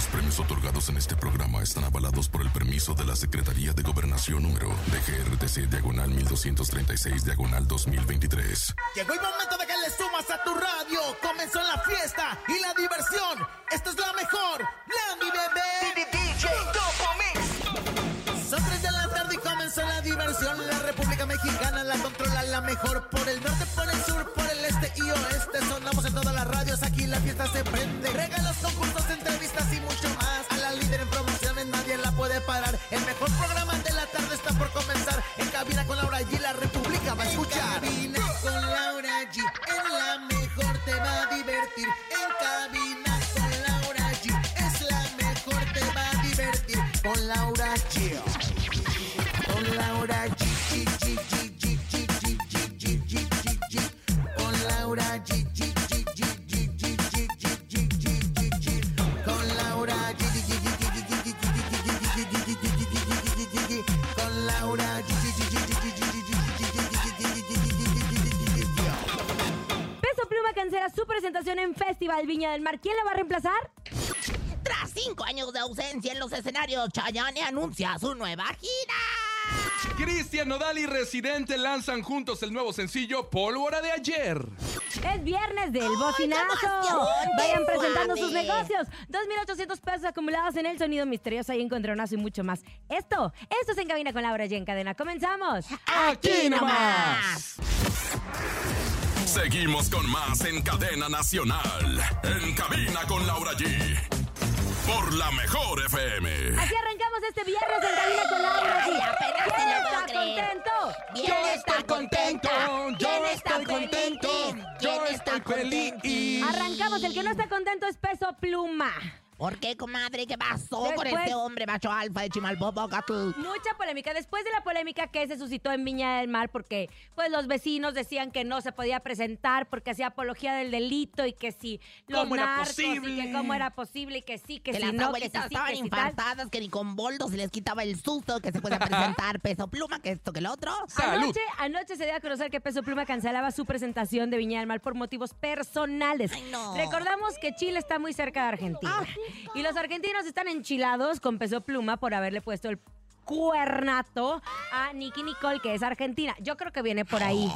Los premios otorgados en este programa están avalados por el permiso de la Secretaría de Gobernación número DGRTC Diagonal 1236 Diagonal 2023. Llegó el momento de que le sumas a tu radio. Comenzó la fiesta y la diversión. Esta es la mejor. La mi bebé. Mexicana la controla la mejor. Por el norte, por el sur, por el este y oeste. Sonamos en todas las radios. Aquí la fiesta se prende. Regalos, concursos, entrevistas y mucho más. A la líder en promociones nadie la puede parar. El mejor programa de la tarde está por comenzar. En cabina con Laura G. La República va a escuchar. En Festival Viña del Mar. ¿Quién la va a reemplazar? Tras cinco años de ausencia en los escenarios, Chayanne anuncia su nueva gira. Cristian Nodal y Residente lanzan juntos el nuevo sencillo Pólvora de ayer. Es viernes del bocinazo. Vayan ¡Qué presentando sus negocios. 2.800 pesos acumulados en el sonido misterioso y encontronazo y mucho más. Esto, esto es En Cabina con Laura y en Cadena. ¡Comenzamos! ¡Aquí nomás! Seguimos con más en Cadena Nacional. En cabina con Laura G. Por la mejor FM. Así arrancamos este viernes en Cabina con Laura. Apenas ¿Quién está contento? ¿Quién está contento? yo ¿Quién está estoy contento, ¿Quién está estoy feliz. Arrancamos. El que no está contento es Peso Pluma. ¿Por qué, comadre? ¿Qué pasó con este hombre macho alfa de Chimalpopocatl? Mucha polémica. Después de la polémica que se suscitó en Viña del Mar, porque pues los vecinos decían que no se podía presentar porque hacía apología del delito y que si los ¿Cómo era narcos y posible? que cómo era posible y que sí, que, Que si las no, abuelitas sí, estaban que infartadas, que ni con boldos se les quitaba el susto, que se puede presentar peso pluma, que esto, que lo otro. Salud. Anoche, anoche se dio a conocer que Peso Pluma cancelaba su presentación de Viña del Mar por motivos personales. Ay, no. Recordamos que Chile está muy cerca de Argentina. Y los argentinos están enchilados con Peso Pluma por haberle puesto el cuernato a Nicky Nicole, que es argentina. Yo creo que viene por ahí.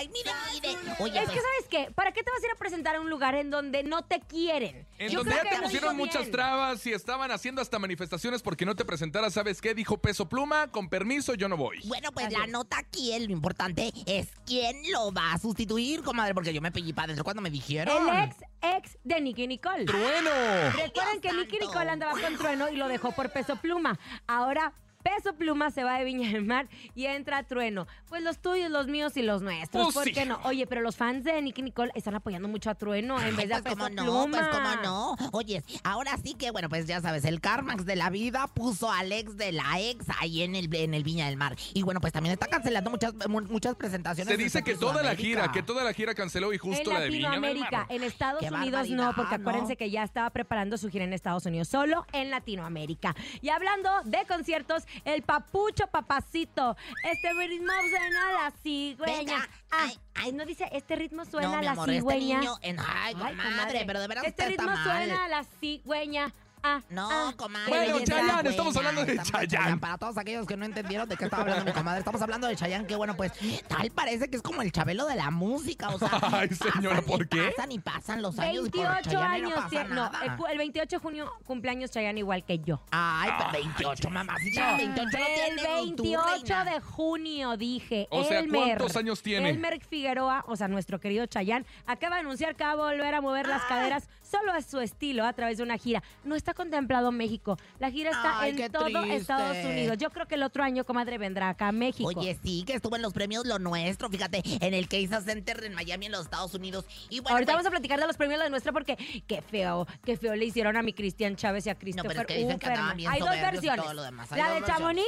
Ay, mire, mire. Oye, Es pues, que, ¿sabes qué? ¿Para qué te vas a ir a presentar a un lugar en donde no te quieren? En Yo donde creo ya que te lo pusieron hizo muchas bien. trabas y estaban haciendo hasta manifestaciones porque no te presentaras, ¿sabes qué? Dijo Peso Pluma, con permiso yo no voy. Bueno, pues Así la nota aquí, lo importante es quién lo va a sustituir, comadre, porque yo me pellí para adentro cuando me dijeron. El ex, ex de Nicky Nicole. ¡Trueno! Recuerden que Nicky santo. Nicole andaba con Trueno y lo dejó por Peso Pluma. Ahora Peso Pluma se va de Viña del Mar y entra Trueno. Pues los tuyos, los míos y los nuestros. Pues ¿Por sí. qué no? Oye, pero los fans de Nicky Nicole están apoyando mucho a Trueno en Ay, vez de a pues Peso cómo no, Pluma. pues cómo no. Oye, ahora sí que, bueno, pues ya sabes, el Carmax de la vida puso al ex de la ex ahí en el, en el Viña del Mar. Y bueno, pues también está cancelando muchas, mu- muchas presentaciones. Se dice que toda la gira, que toda la gira canceló y justo en la de Viña del Latinoamérica, Mar. en Estados Qué Unidos no, porque acuérdense ¿no? que ya estaba preparando su gira en Estados Unidos, solo en Latinoamérica. Y hablando de conciertos, el papucho papacito, este ritmo suena a la cigüeña. Ah, ay, ay. no dice, este ritmo suena No, a mi la amor, este cigüeña. niño en- ay, comadre, pero de veras Este está ritmo mal. suena a la cigüeña. Ah, No, ah. comadre. Bueno, Chayanne, estamos hablando de Chayanne. Para todos aquellos que no entendieron de qué estaba hablando mi comadre, estamos hablando de Chayanne, que bueno, pues tal parece que es como el chabelo de la música, o sea. Ay, pasan señora, y ¿por qué? Pasan y pasan los años y por 28 Chayanne años. no pasa no, nada. el, el 28 de junio cumpleaños Chayanne igual que yo. Ay, pero 28, mamacita, 28 no El tiene ni tú, 28 reina. de junio, dije. O sea, Elmer. ¿cuántos años tiene? Elmer Figueroa, o sea, nuestro querido Chayán, acaba de anunciar que va a volver a mover las caderas solo a su estilo a través de una gira. No está contemplado México. La gira está Ay, en todo triste. Estados Unidos. Yo creo que el otro año, comadre, vendrá acá a México. Oye, sí, que estuvo en los premios Lo Nuestro, fíjate, en el Kaiser Center en Miami, en los Estados Unidos. Y bueno, Ahorita pues, vamos a platicar de los premios de nuestra porque qué feo, qué feo le hicieron a mi Cristian Chávez y a Christopher pero es que dicen que bien Hay dos versiones. lo La de. Chamonix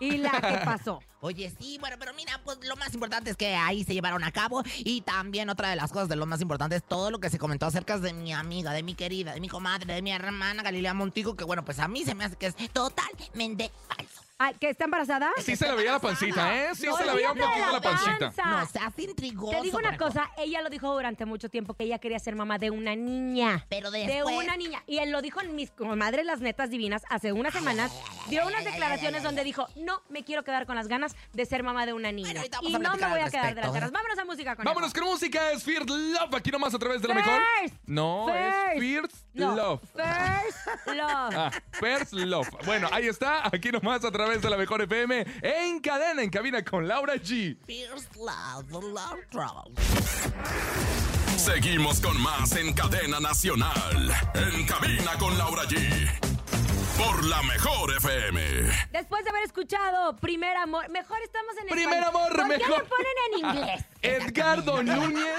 y la que pasó. Oye, sí, bueno, pero mira, pues lo más importante es que ahí se llevaron a cabo y también otra de las cosas de lo más importante es todo lo que se comentó acerca de mi amiga, de mi querida, de mi comadre, de mi hermana Galilea Montijo, que bueno, pues a mí se me hace que es totalmente falso. Ay, ¿Que está embarazada? Sí se le veía la pancita, ¿eh? Sí se le veía un poquito la pancita. No, se hace intrigoso. Te digo una conejo. cosa, ella lo dijo durante mucho tiempo que ella quería ser mamá de una niña. Pero De después... una niña. Y él lo dijo en mis comadres las netas divinas hace unas semanas. Dio unas declaraciones donde dijo, no me quiero quedar con las ganas de ser mamá de una niña. Bueno, ahorita vamos y a no me platicar voy al a quedar de las respecto, ganas. ¿eh? Vámonos a música con Vámonos con música, es First Love, aquí nomás a través de la mejor. First. No, es First Love. First Love. Ah, First Love. Bueno, ahí está, aquí nomás a través de la mejor FM, en cadena, en cabina con Laura G. Seguimos con más en cadena nacional. En cabina con Laura G. Por la mejor FM. Después de haber escuchado Primer Amor, mejor estamos en Primer español. Amor, ¿Por mejor. qué le ponen en inglés? Edgardo Núñez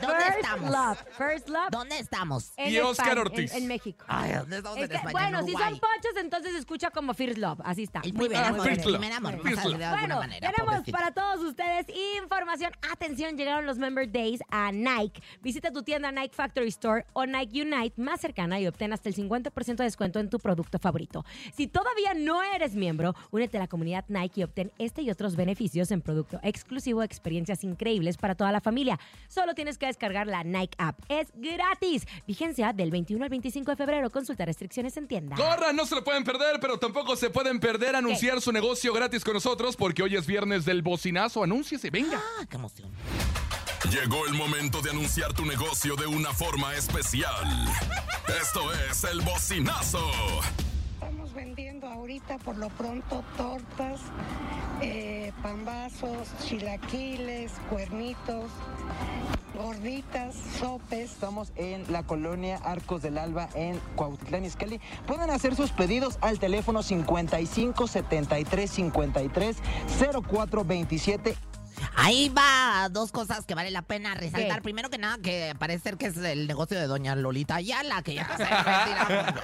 ¿Dónde First estamos? Love. First Love. ¿Dónde estamos? en Y Oscar España, Ortiz. En, en México. Ay, ¿dónde estamos en Este, España? bueno, En si Uruguay. son pochos, entonces escucha como First Love. Así está. El primer Ah, amor, el primer amor, First de alguna Bueno, manera, tenemos pobrecito. para todos ustedes información. Atención, llegaron los Member Days a Nike. Visita tu tienda Nike Factory Store o Nike Unite más cercana y obtén hasta el 50% de descuento en tu producto favorito. Si todavía no eres miembro, únete a la comunidad Nike y obtén este y otros beneficios en producto exclusivo, experiencias increíbles para toda la familia. Solo tienes que descargar la Nike app. Es gratis. Vigencia del 21 al 25 de febrero. Consulta restricciones en tienda. Corran, no se lo pueden perder, pero tampoco se pueden perder anunciar su negocio gratis con nosotros porque hoy es viernes del bocinazo. Anúnciese, venga. Ah, qué emoción. Llegó el momento de anunciar tu negocio de una forma especial. Esto es el bocinazo. Vendiendo ahorita por lo pronto tortas, eh, pambazos, chilaquiles, cuernitos, gorditas, sopes. Estamos en la colonia Arcos del Alba en Cuautitlán Izcalli. Pueden hacer sus pedidos al teléfono 55 73 53 04 27. Ahí va dos cosas que vale la pena resaltar. ¿Qué? Primero que nada, que parece ser que es el negocio de doña Lolita Ayala, que ya se retira.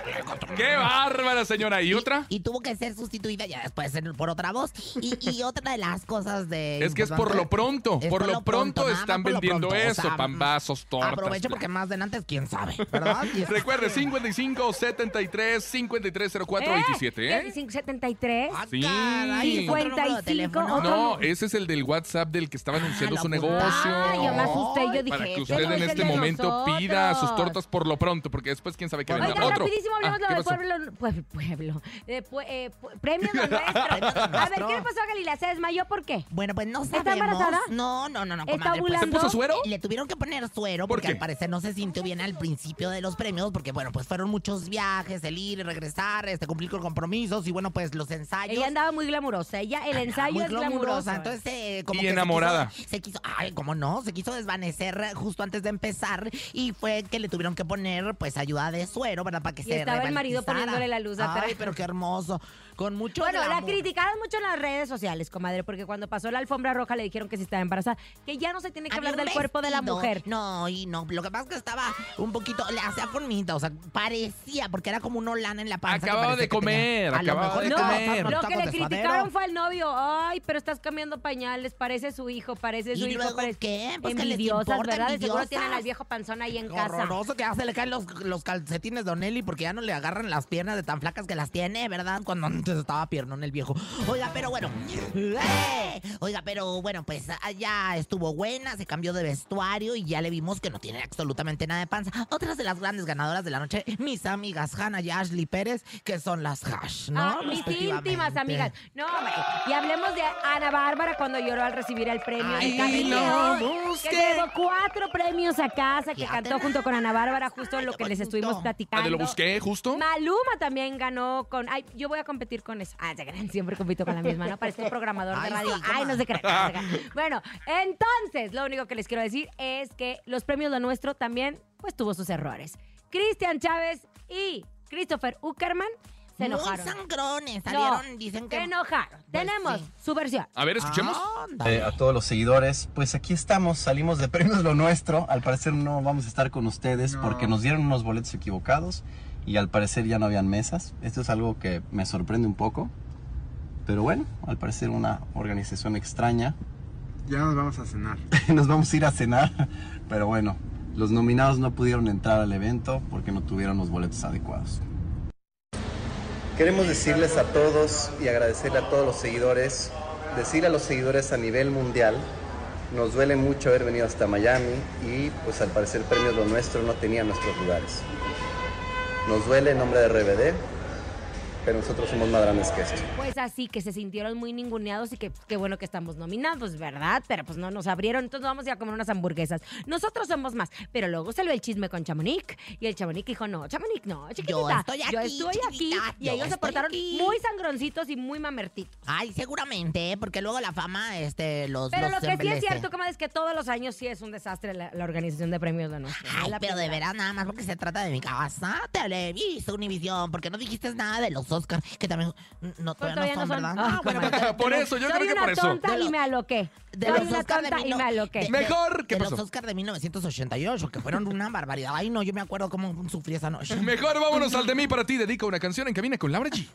¡Qué bárbara, señora! ¿Y otra? Y tuvo que ser sustituida ya después por otra voz. Y, y otra de las cosas de. Es que es por lo pronto. Es Por lo pronto están vendiendo pronto, o eso. sea, Pambazos, tortas. Aprovecho porque más adelante, quién sabe, ¿verdad? Recuerde, 55 73 53 04 27, ¿eh? 73. Ah, Sí. caray, ¿es otro número de 55, teléfono? otro- No, ese es el del WhatsApp del que estaba anunciando lo su negocio. Ay, yo me asusté, yo dije, Para que ¿qué usted en este momento pida sus tortas por lo pronto, porque después quién sabe qué venda. Oigan, Otro. rapidísimo hablemos Ah, lo ¿qué de pueblo, pue- pueblo, de pue- eh, pu- premios lo nuestro. A ver, ¿qué le pasó a Galilea? ¿Se desmayó por qué? Bueno, pues no ¿Está sabemos. embarazada? No, no, no, no, ¿Está comadre. pues? ¿Se puso suero? Le tuvieron que poner suero ¿Por porque al parecer no se sintió bien al principio de los premios porque, bueno, pues fueron muchos viajes, el ir y regresar, este, cumplir con compromisos y, bueno, pues los ensayos. Ella andaba muy glamurosa. Ella, el ensayo muy es glamurosa, Entonces, eh, como Y que enamorada. quiso- Se quiso, ay, cómo no, se quiso desvanecer justo antes de empezar y fue que le tuvieron que poner, pues, ayuda de suero, ¿verdad? Para que Y se estaba el marido poniéndole la luz atrás. Ay, pero qué hermoso. Con mucho Bueno, la criticaron mucho en las redes sociales, comadre, porque cuando pasó la alfombra roja le dijeron que si estaba embarazada, que ya no se tiene que Había hablar del cuerpo de la mujer. No, y no. Lo que pasa es que estaba un poquito, le hacía formita, o sea, parecía, porque era como un olán en la panza. que Acababa de que tenía- comer, acababa mejor de No, comer. lo que le criticaron fue al novio. Ay, pero estás cambiando pañales, parece su hijo, parece su ¿Y hijo. luego parece... qué? Pues, ¿qué les Envidiosas, importa, ¿verdad? De seguro envidiosas? tienen al viejo panzón ahí en casa. horroroso que ya se le caen los, los calcetines de Onelli porque ya no le agarran las piernas de tan flacas que las tiene, ¿verdad? Cuando antes estaba piernón el viejo. Oiga, pero bueno. ¡eh! Oiga, pero bueno, pues ah, ya estuvo buena, se cambió de vestuario y ya le vimos que no tiene absolutamente nada de panza. Otras de las grandes ganadoras de la noche, mis amigas Hannah y Ashley Pérez, que son las Hash, ¿no? Ah, mis íntimas amigas. No, hombre. y hablemos de Ana Bárbara cuando lloró al recibir el premio. Ay, lo León, que llevó cuatro premios a casa, que Ya cantó tenés. junto con Ana Bárbara, justo lo que les estuvimos Ah, platicando. ¿de lo busqué justo? Maluma también ganó con. Ay, yo voy a competir con eso. Ah, se crean, siempre compito con la misma, ¿no? Parece programador de radio. Ay, no se crean. no se crean. Bueno, entonces, lo único que les quiero decir es que los premios Lo Nuestro también, pues, tuvo sus errores. Cristian Chávez y Christopher Uckerman se Muy enojaron. sangrones, No, salieron, dicen que... se enojaron. Tenemos sí. su versión. A ver, escuchemos. Eh, a todos los seguidores, pues aquí estamos, salimos de Premios Lo Nuestro. Al parecer no vamos a estar con ustedes porque nos dieron unos boletos equivocados y al parecer ya no habían mesas. Esto es algo que me sorprende un poco. Pero bueno, al parecer una organización extraña. Ya nos vamos a cenar. Nos vamos a ir a cenar, pero bueno, los nominados no pudieron entrar al evento porque no tuvieron los boletos adecuados. Queremos decirles a todos y agradecerle a todos los seguidores, decirle a los seguidores a nivel mundial, nos duele mucho haber venido hasta Miami y pues al parecer Premios Lo Nuestro no tenía nuestros lugares. Nos duele en nombre de RBD, pero nosotros somos más grandes que esto. Pues así, que se sintieron muy ninguneados y que qué bueno que estamos nominados, ¿verdad? Pero pues no nos abrieron, entonces vamos a ir a comer unas hamburguesas. Nosotros somos más. Pero luego salió el chisme con Chamonix y el Chamonix dijo, no, Chamonix no, chiquitita. Yo estoy Yo aquí, estoy aquí y yo ellos se portaron aquí. muy sangroncitos y muy mamertitos. Ay, seguramente, ¿eh? porque luego la fama este, los, Pero los lo que sí es cierto, comadre, es que todos los años sí es un desastre la, la organización de premios de nuestro. Ay, pero de veras, nada más porque se trata de mi casa. Televisa, Univisión, porque no dijiste nada de los Oscars, que también no, Pues todavía, no son, ¿verdad? Ah, bueno, comadre. Por eso, yo Soy creo que una por eso. tonta De y los- me aloqué. de Soy los una Oscar de tonta y me aloqué. Mejor, ¿qué de los Oscars de 1988, que fueron una barbaridad. Ay, no, yo me acuerdo cómo sufrí esa noche. Mejor vámonos al de mí para ti. Dedica una canción en cabina con Laura G.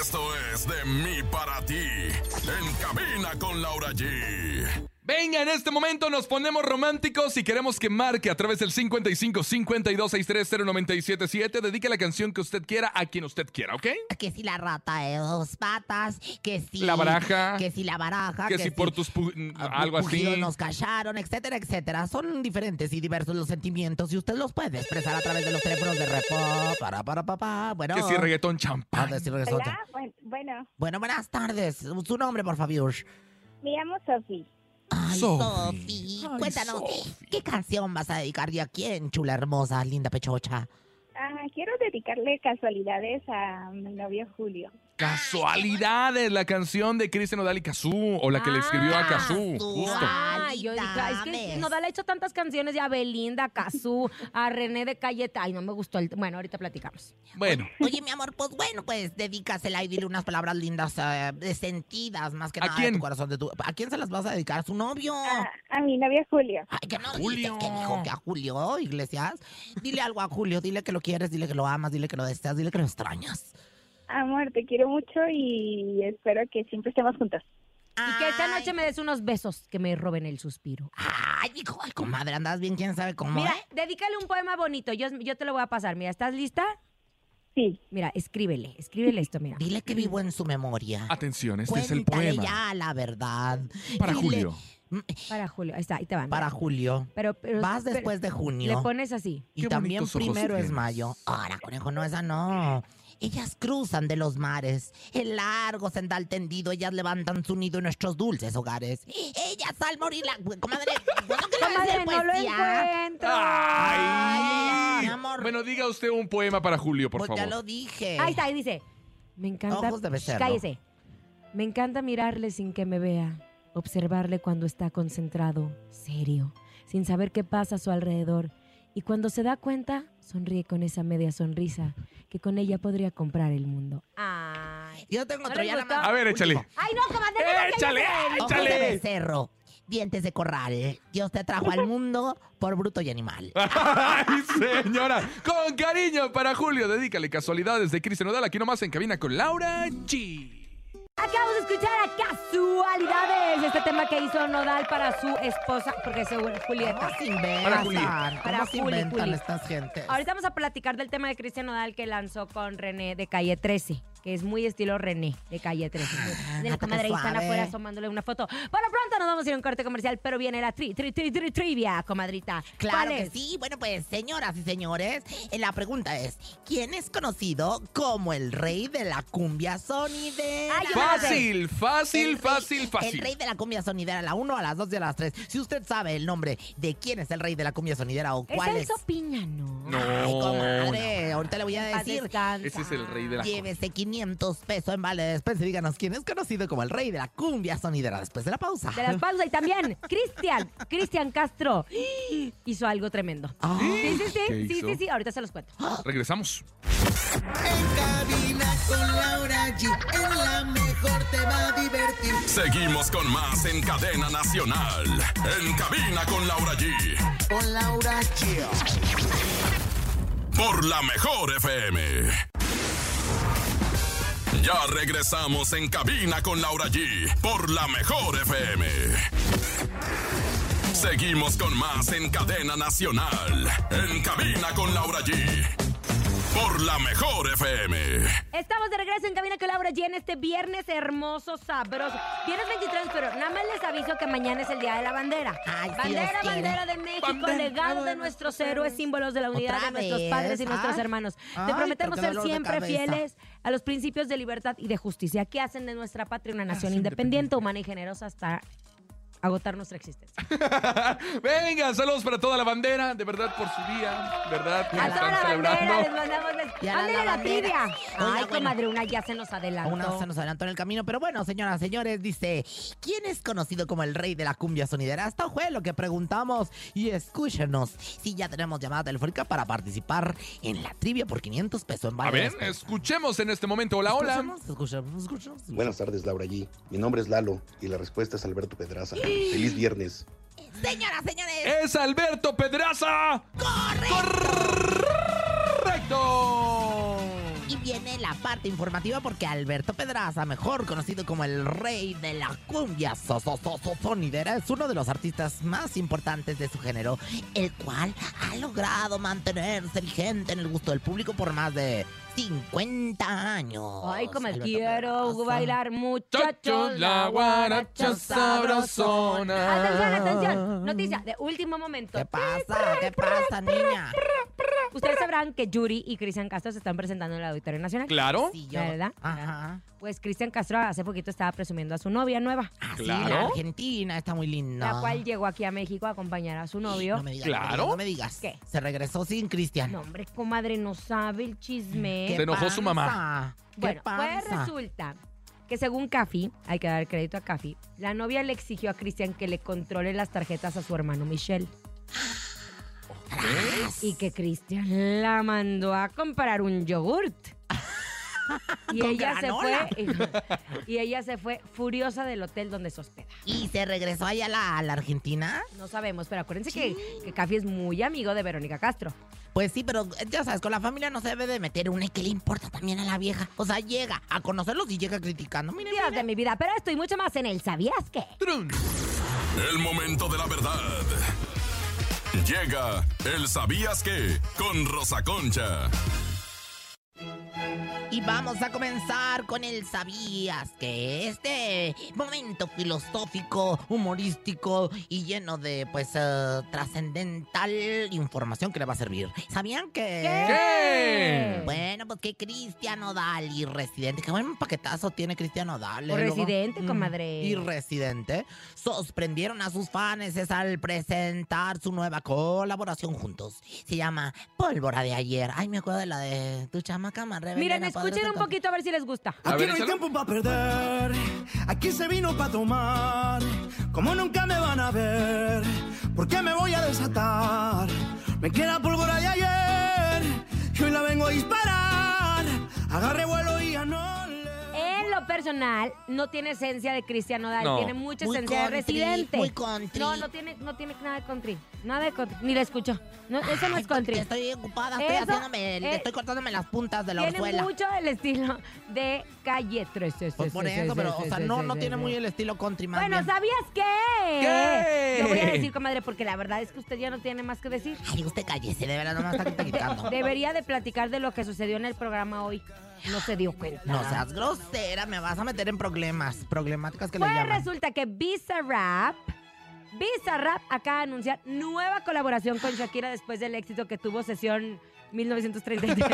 Esto es de mí para ti. En cabina con Laura G. Venga, en este momento nos ponemos románticos y queremos que marque a través del 55 52 630 977. Dedique la canción que usted quiera a quien usted quiera, ¿ok? Que si la rata de dos patas, que si... La baraja. Que si la baraja. Que si por tus Ah, algo pujidos así. nos callaron, etcétera, etcétera. Son diferentes y diversos los sentimientos y usted los puede expresar a través de los teléfonos de repop, para, para, papá. Bueno, Que si reggaetón Ah, champán. de si reggaetón. Hola, buen- bueno, Bueno, buenas tardes. Su nombre, por favor. me llamo Sofi. Ay, Sofi. Cuéntanos. ¿qué canción vas a dedicar y a quién, chula hermosa, linda pechocha? Ah, quiero dedicarle casualidades a mi novio Julio. Casualidades, la canción de Cristian Odal y Cazú, o la que le escribió a Cazú. Justo. Ah, yo dije, ay, es que Casualidades. Nodal ha hecho tantas canciones ya a Belinda, a Cazú, a René de Cayeta. Ay, no me gustó el. Bueno, ahorita platicamos. Bueno, Oye, mi amor, pues bueno, pues dedícasela y dile unas palabras lindas, eh, de sentidas, más que ¿A nada de quién? tu corazón. De tu... ¿A quién se las vas a dedicar? ¿A su novio? A, a mi novio Julio. Ay, que no Julio. Que dijo que a Julio, Iglesias. Dile algo a Julio, dile que lo quieres, dile que lo amas, dile que lo deseas, dile que lo extrañas. Amor, te quiero mucho y espero que siempre estemos juntos. Y que esta noche me des unos besos que me roben el suspiro. Ay, hijo, ay, comadre, andas bien, quién sabe cómo. Mira, ¿eh? dedícale un poema bonito. Yo, yo te lo voy a pasar. Mira, ¿estás lista? Sí. Mira, escríbele, escríbele esto, mira. Dile que vivo en su memoria. atención, este es el poema. ya la verdad. Para Dile- Julio. Mm, Para Julio, ahí está, ahí te van. Para Julio. Pero, pero- Vas pero- después de Le junio. pones así. Y Qué también primero es mayo. Ahora, conejo, no, esa no. Ellas cruzan de los mares, el largo sendal tendido, ellas levantan su nido en nuestros dulces hogares. Ellas al morir la... Comadre, ¿cuándo que Comadre, no lo encuentro. ¡Ay! mi amor. Bueno, diga usted un poema para Julio, por Pues favor. ya lo dije. Ahí está, ahí dice. Me encanta. Ojos de becerro. Cállese. Me encanta mirarle sin que me vea, observarle cuando está concentrado, serio, sin saber qué pasa a su alrededor. Y cuando se da cuenta, sonríe con esa media sonrisa que con ella podría comprar el mundo. Ay. Yo tengo ¿No otro ya. A ver, échale. Ay, no, comadre, ya, ya, ¡Échale! ya. Ojos de ¡Échale! becerro, dientes de corral. Dios te trajo al mundo por bruto y animal. ¡Ay, señora! Con cariño para Julio, dedícale casualidades de Cristian Odal aquí nomás en cabina con Laura G. Acabamos de escuchar a Casualidades, este tema que hizo Nodal para su esposa, porque seguro Julieta. ¿Cómo se inventan? Para Juli. ¿Cómo Para se Juli, inventan Juli. estas gentes? Ahorita vamos a platicar del tema de Cristian Nodal que lanzó con René de Calle 13, que es muy estilo René de Calle 13. de la qué comadre ahí están afuera asomándole una foto. Por lo pronto nos vamos a ir a un corte comercial, pero viene la tri, tri, tri, tri- trivia, comadrita. Claro ¿Cuál que es? sí. Bueno, pues, señoras y señores, eh, la pregunta es: ¿quién es conocido como el rey de la cumbia sonidera? Ay, la. Fácil, fácil, El rey- fácil, El fácil. rey de la cumbia sonidera, a la 1, a las 2 y a las 3. Si usted sabe el nombre de quién es el rey de la cumbia sonidera o Es cuál el es. Sopiña, ¿no? No, Ay, comadre, ahorita le voy a decir. Ese es el rey de la Llévese 500 pesos en vale después y díganos quién es conocido como el rey de la cumbia sonidera después de la pausa. De las pausas y también Cristian, Cristian Castro hizo algo tremendo. Ah. Sí, sí, sí, ¿Qué sí, sí, sí, ahorita se los cuento. Regresamos. En cabina con Laura G. En la mejor te va a divertir. Seguimos con más en cadena nacional. En cabina con Laura G. Con Laura G. Por la mejor FM. Ya regresamos en cabina con Laura G. Por la mejor FM. Seguimos con más en cadena nacional. En cabina con Laura G. Por la mejor FM. Estamos de regreso en Cabina con Laura G en este viernes hermoso, sabroso. Viernes 23, pero nada más les aviso que mañana es el Día de la Bandera. Ay, bandera, Dios quiere. bandera de México, Bandera, legado de nuestros héroes, símbolos de la unidad ¿Otra de nuestros padres y nuestros Ay. hermanos. Ay, Te prometemos ser siempre fieles a los principios de libertad y de justicia que hacen de nuestra patria una nación independiente, humana y generosa hasta agotar nuestra existencia. Venga, saludos para toda la bandera, de verdad por su día, ¿verdad? A toda la bandera les mandamos... les- Y a la la trivia. Ay, bueno. comadre, una ya se nos adelantó. Una se nos adelantó en el camino, pero bueno, señoras, señores, dice, ¿quién es conocido como el rey de la cumbia sonidera? Esto fue lo que preguntamos y escúchenos si ya tenemos llamada telefónica para participar en la trivia por 500 pesos en A ver, escuchemos en este momento. Hola, hola. Escuchemos, escuchemos, escuchemos. Buenas tardes, Laura G. Mi nombre es Lalo y la respuesta es Alberto Pedraza. Feliz viernes. Señoras, señores, Es Alberto Pedraza. Correcto. y viene la parte informativa porque Alberto Pedraza, mejor conocido como el rey de la cumbia so- so- so- so- sonidera, es uno de los artistas más importantes de su género, el cual ha logrado mantenerse vigente en el gusto del público por más de 50 años. Ay, como Alberto quiero Pedraza. bailar muchachos, Chachos, la guaracha sabrosona. Atención, atención. Noticia de último momento. ¿Qué pasa? ¿Qué pasa, niña? Ustedes sabrán que Yuri y Cristian Castro se están presentando en el Auditorio Nacional. Claro. Sí, yo- ¿Verdad? Ajá. Pues Cristian Castro hace poquito estaba presumiendo a su novia nueva, Ah, sí, Claro. la Argentina está muy linda. la cual llegó aquí a México a acompañar a su novio. No me digas, Claro. No me digas. ¿Qué? Se regresó sin Cristian. No, hombre, comadre, no sabe el chisme. Se enojó su mamá. pasa? ¿Qué Bueno, pues pasa? resulta que según Cafi, hay que dar crédito a Cafi, la novia le exigió a Cristian que le controle las tarjetas a su hermano Michelle. Y que Cristian la mandó a comprar un yogurt. Y Con ella se fue y ella se fue furiosa del hotel donde se hospeda. ¿Y se regresó allá a la, a la Argentina? No sabemos, pero acuérdense que, que Cafi es muy amigo de Verónica Castro. Pues sí, pero eh, ya sabes, con la familia no se debe de meter una y que le importa también a la vieja. O sea, llega a conocerlos y llega criticando. Miren, Dios de mi vida, pero esto y mucho más en el ¿Sabías qué? Trun. El momento de la verdad. Llega el ¿Sabías qué? Con Rosa Concha. Y vamos a comenzar con el ¿Sabías que Este momento filosófico, humorístico y lleno de, pues, eh, trascendental información que le va a servir. ¿Sabían que...? ¿Qué? Bueno, pues que Cristian Odal y Residente, qué buen paquetazo tiene Cristian Odal. ¿eh? Luego- Residente, Mm, comadre. Y Residente sorprendieron a sus fans al presentar su nueva colaboración juntos. Se llama Pólvora de ayer. Ay, me acuerdo de la de tu chamaca más rebelde, Miren, escuchen un poquito a ver si les gusta. A Aquí ver, no hay échalo. tiempo para perder. Aquí se vino para tomar. Como nunca me van a ver. Porque me voy a desatar. Me queda pólvora de ayer. Y hoy la vengo a disparar. Agarre vuelo y ya no lo personal, no tiene esencia de Cristian Nodal, No. tiene mucha Muy esencia de residente. muy country. No, no tiene, no tiene nada de country. Nada de country. Ni la escucho. No, eso no es country. Estoy ocupada, estoy Eso, haciéndome, estoy cortándome las puntas de la Tiene orzuela. mucho el estilo de calle 3. Pues por eso, pero, o sea, no, no tiene muy el estilo country, más Bueno, bien. ¿sabías qué? ¿Qué? Lo voy a decir, comadre, porque la verdad es que usted ya no tiene más que decir. Ay, usted cállese, de verdad, no me está quitando. Debería de platicar de lo que sucedió en el programa hoy. No se dio cuenta. No seas grosera, me vas a meter en problemas, problemáticas que le Pues llaman. resulta que Visa Rap, Visa Rap acaba de anunciar nueva colaboración con Shakira después del éxito que tuvo sesión 1933.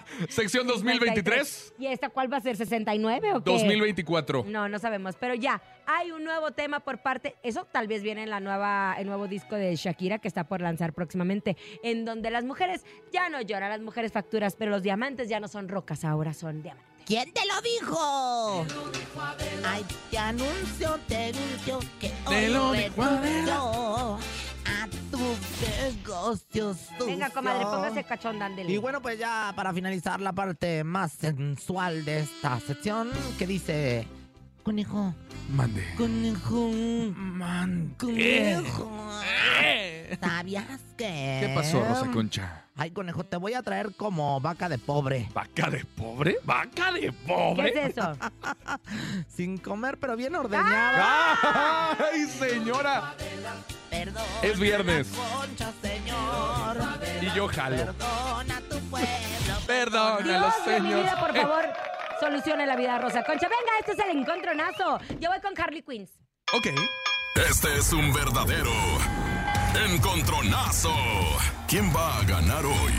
Sección 2023. ¿Y esta cuál va a ser? ¿69 o qué? 2024. No, no sabemos, pero ya hay un nuevo tema por parte, eso tal vez viene en la nueva, el nuevo disco de Shakira que está por lanzar próximamente, en donde las mujeres ya no lloran, las mujeres facturas, pero los diamantes ya no son rocas, ahora son diamantes. ¿Quién te lo dijo? Ay, te anuncio, te anuncio que Te hoy lo dijo tus negocios Venga, comadre, póngase cachón, dándele. Y bueno, pues ya para finalizar la parte más sensual de esta sección, que dice... Conejo, Mande. conejo, Man. conejo. Eh. ¿Sabías que...? ¿Qué pasó, Rosa Concha? Ay, conejo, te voy a traer como vaca de pobre. ¿Vaca de pobre? ¿Vaca de pobre? ¿Qué es eso? Sin comer, pero bien ordeñada. ¡Ay, señora! Perdón. Es viernes. Concha, señor. Y yo jalo. Perdona tu pueblo. Perdónalo, Dios de mi Señor. vida, por Eh, favor, solucione la vida a Rosa Concha. Venga, este es el encontronazo. Yo voy con Harley Quinn. ok. Este es un verdadero encontronazo. ¿Quién va a ganar hoy?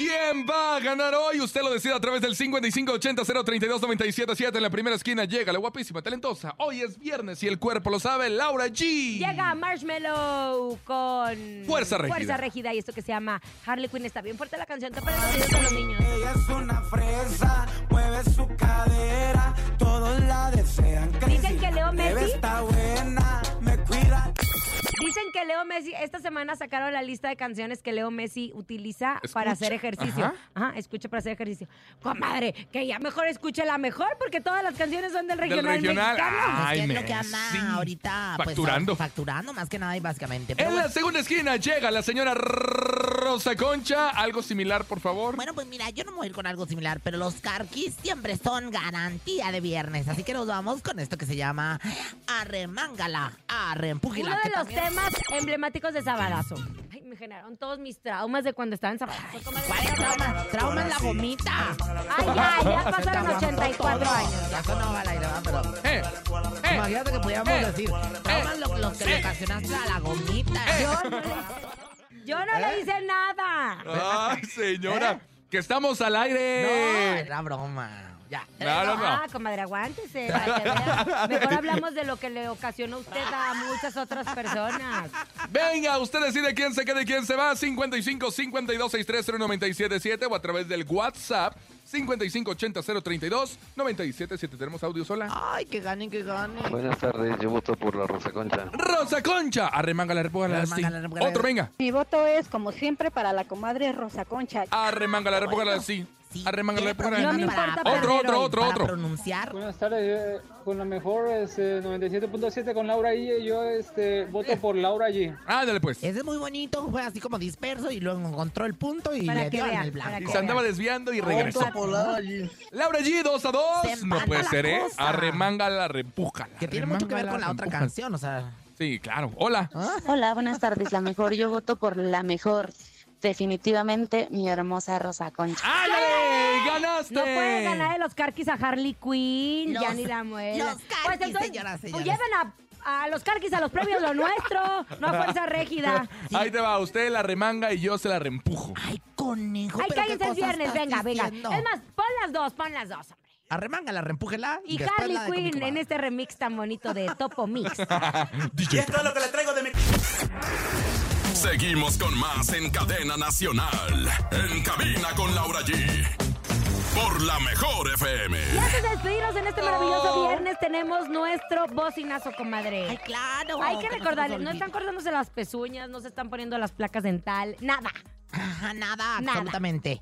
¿Quién va a ganar hoy? Usted lo decide a través del 5580-032-977. En la primera esquina llega la guapísima, talentosa. Hoy es viernes y el cuerpo lo sabe, Laura G. Llega Marshmallow con Fuerza Régida. Fuerza Régida y esto que se llama Harley Quinn. Está bien fuerte la canción. Te ponen los niños. Ella es una fresa, mueve su cadera, todos la desean. Dicen que Leo Messi está buena, me cuida. Dicen que Leo Messi, esta semana sacaron la lista de canciones que Leo Messi utiliza Escucha. para hacer ejercicio. Ajá. Ajá. escucha para hacer ejercicio. Comadre, que ya mejor escuche la mejor porque todas las canciones son del Del regional, regional. mexicano. Ay, es que es lo que anda ahorita pues, Facturando. facturando más que nada y básicamente. Pero En la segunda esquina llega la señora Rosa Concha. Algo similar, por favor. bueno, pues mira, yo no me voy a ir con algo similar, pero los carquis siempre son garantía de viernes. Así que nos vamos con esto que se llama Arremángala, Arrempújila. Uno de los también- temas emblemáticos de Sabadazo. Ay, me generaron todos mis traumas de cuando estaba en Sabadazo. comadre. ¿Cuál es trauma? Trauma en la gomita. Ay, ya, ya pasaron 84 años. Ya sonaba ¿verdad? Pero Eh, eh, imagínate que pudiéramos eh, decir, trauma lo, lo que le ocasionaste a la gomita. Yo no yo no ¿Eh? le hice nada. Ay, señora. Que estamos al aire. No, era broma. Ya. No, no, no. Ah, comadre, aguántese. para que vea. Mejor hablamos de lo que le ocasionó usted a muchas otras personas. Venga, usted decide quién se queda y quién se va. 55 52 63 0977 o a través del WhatsApp 55 80 032 977. Tenemos audio sola. Ay, que ganen, que ganen. Buenas tardes, yo voto por la Rosa Concha. Rosa Concha. Arremanga la república. Arremángala, repújala. Otro, venga. Mi voto es, como siempre, para la comadre Rosa Concha. Arremanga la república. Sí. Sí, Arremanga la ¿tiene república. No me importa para- Otro, otro, otro, otro. pronunciar. Buenas tardes, eh, con la mejor es, eh, 97.7 con Laura G. Yo este, voto por Laura G. Ándale, pues. Ese es muy bonito, fue así como disperso y luego encontró el punto y le dio en el blanco. Y se andaba desviando y regresó. Laura G. Laura G, 2 a Se 2. empata No puede ser, ¿eh? Arremángala, repújala. Que tiene mucho que ver con la otra canción, o sea. Sí, claro. Hola. Hola, buenas tardes. La mejor, yo voto por la mejor. Definitivamente, mi hermosa Rosa Concha. ¡Ándale! ¡Ganaste! No puede ganar de los carquis a Harley Quinn, Los- ya ni la muela. los carquis, señoras, pues señores. lleven a, a los carquis a los premios lo nuestro, no a fuerza régida. Ahí te va, usted la remanga y yo se la reempujo. Ay, conejo. Ay, pero qué cállense el cosas viernes, estás venga, venga. diciendo. Es más, pon las dos, pon las dos, hombre. Arremángala, reempújela. Y después Harley Quinn en este remix tan bonito de Topo Mix. DJ es lo que le traigo de mi... Seguimos con más en cadena nacional. En cabina con Laura G. Por la mejor FM. Y antes de despedirnos en este maravilloso viernes, tenemos nuestro bocinazo, comadre. Ay, claro. Hay que no nos recordarles, no olvide. están cortándose las pezuñas, no se están poniendo las placas dental, nada. Ajá, nada, Nada. absolutamente.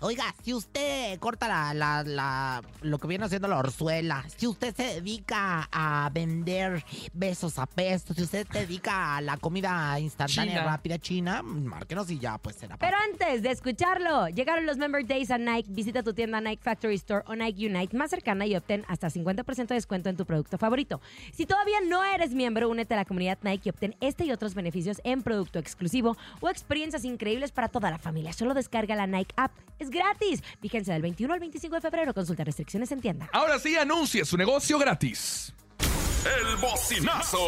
Oiga, si usted corta la, la, la- lo que viene haciendo la orzuela, si usted se dedica a vender besos a pesos, si usted se dedica a la comida instantánea China. rápida china, márquenos y ya, pues será. Pero antes de escucharlo, llegaron los Member Days a Nike. Visita tu tienda Nike Factory Store o Nike Unite más cercana y obtén hasta 50% de descuento en tu producto favorito. Si todavía no eres miembro, únete a la comunidad Nike y obtén este y otros beneficios en producto exclusivo o experiencias increíbles para toda la familia. Solo descarga la Nike app. Es gratis. Vigencia del 21 al 25 de febrero. Consulta restricciones en tienda. Ahora sí, anuncie su negocio gratis. El bocinazo.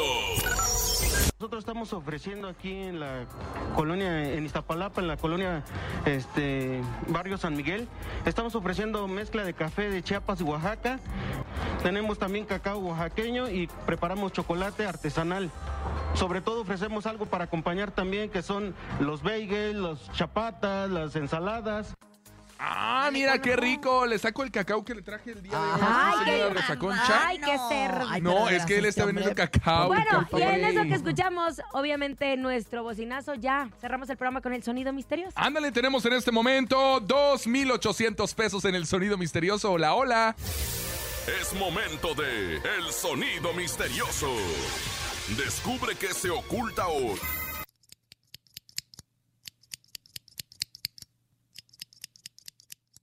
Nosotros estamos ofreciendo aquí en la colonia, en Iztapalapa, en la colonia este, Barrio San Miguel, estamos ofreciendo mezcla de café de Chiapas y Oaxaca. Tenemos también cacao oaxaqueño y preparamos chocolate artesanal. Sobre todo ofrecemos algo para acompañar también que son los bagels, los chapatas, las ensaladas. Ah, mira qué rico. Le saco el cacao que le traje el día de hoy. Ay, ¿Sí, qué señora Rosa Concha? Ay, qué cerdo. Ay, No, es que él está vendiendo cacao. Bueno, y en eso que escuchamos, obviamente, nuestro bocinazo, ya cerramos el programa con el sonido misterioso. Ándale, tenemos en este momento 2,800 pesos en el sonido misterioso. Hola, hola. Es momento de El Sonido Misterioso. Descubre qué se oculta hoy.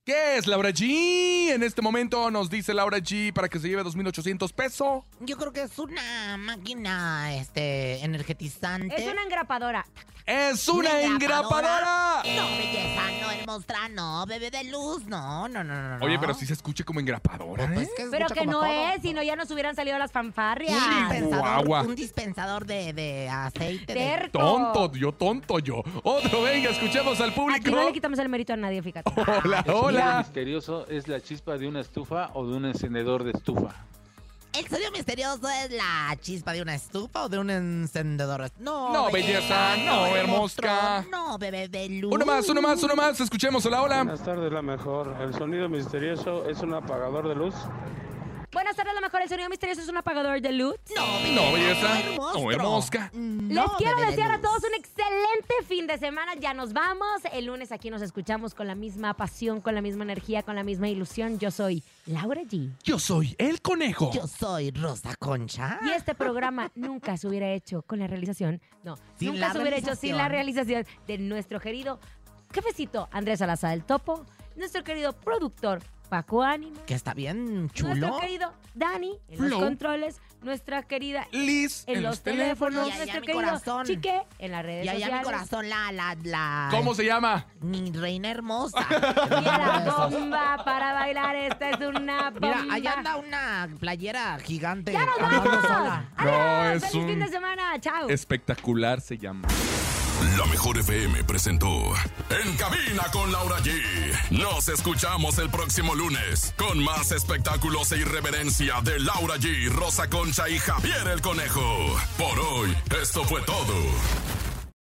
¿Qué es Laura G? En este momento nos dice Laura G para que se lleve 2,800 pesos. Yo creo que es una máquina este, energetizante. Es una engrapadora. es una engrapadora. No, belleza, no, hermosa, no, bebé de luz, no, no, no, no. Oye, pero si se escucha como engrapadora, Pues ¿eh? que se Pero que como no todo. es, si no ya nos hubieran salido las fanfarrias. Un dispensador, Guagua. un dispensador de, de aceite. de-. Tonto, yo tonto yo. Otro, venga, escuchemos al Aquí no público. le quitamos el mérito a nadie, fíjate. Hola, El sonido hola. misterioso es la chispa de una estufa o de un encendedor de estufa. ¿El sonido misterioso es la chispa de una estufa o de un encendedor? No, No, belleza, no, hermosa. No, bebé de luz. Uno más, uno más, uno más. Escuchemos. Hola, hola. Buenas tardes, la mejor. El sonido misterioso es un apagador de luz. Buenas tardes, a lo mejor el sonido misterioso es un apagador de luz. No, No, belleza. hermoso. No, hermosca. Les quiero desear a todos un excelente fin de semana. Ya nos vamos. El lunes aquí nos escuchamos con la misma pasión, con la misma energía, con la misma ilusión. Yo soy Laura G. Yo soy el conejo. Yo soy Rosa Concha. Y este programa nunca se hubiera hecho con la realización. No, Sin nunca se hubiera hecho sin la realización. realización de nuestro querido jefecito Andrés Salazar del Topo, nuestro querido productor Paco Ánimo, Que está bien chulo. nuestro querido Dani en los Flow. controles, nuestra querida Liz en, los, teléfonos, Y allá nuestro mi querido corazón. Chique en las redes Y allá mi sociales. corazón, la, la, la. ¿Cómo se llama? Mi reina hermosa. Y a la bomba para bailar, esta es una bomba. Mira, allá anda una playera gigante. ¡Ya nos vamos! sola. No, ¡Adiós! es ¡Feliz fin un de semana! ¡Chao! espectacular se llama. La mejor FM presentó En Cabina con Laura G. Nos escuchamos el próximo lunes con más espectáculos e irreverencia de Laura G, Rosa Concha y Javier el Conejo. Por hoy, esto fue todo.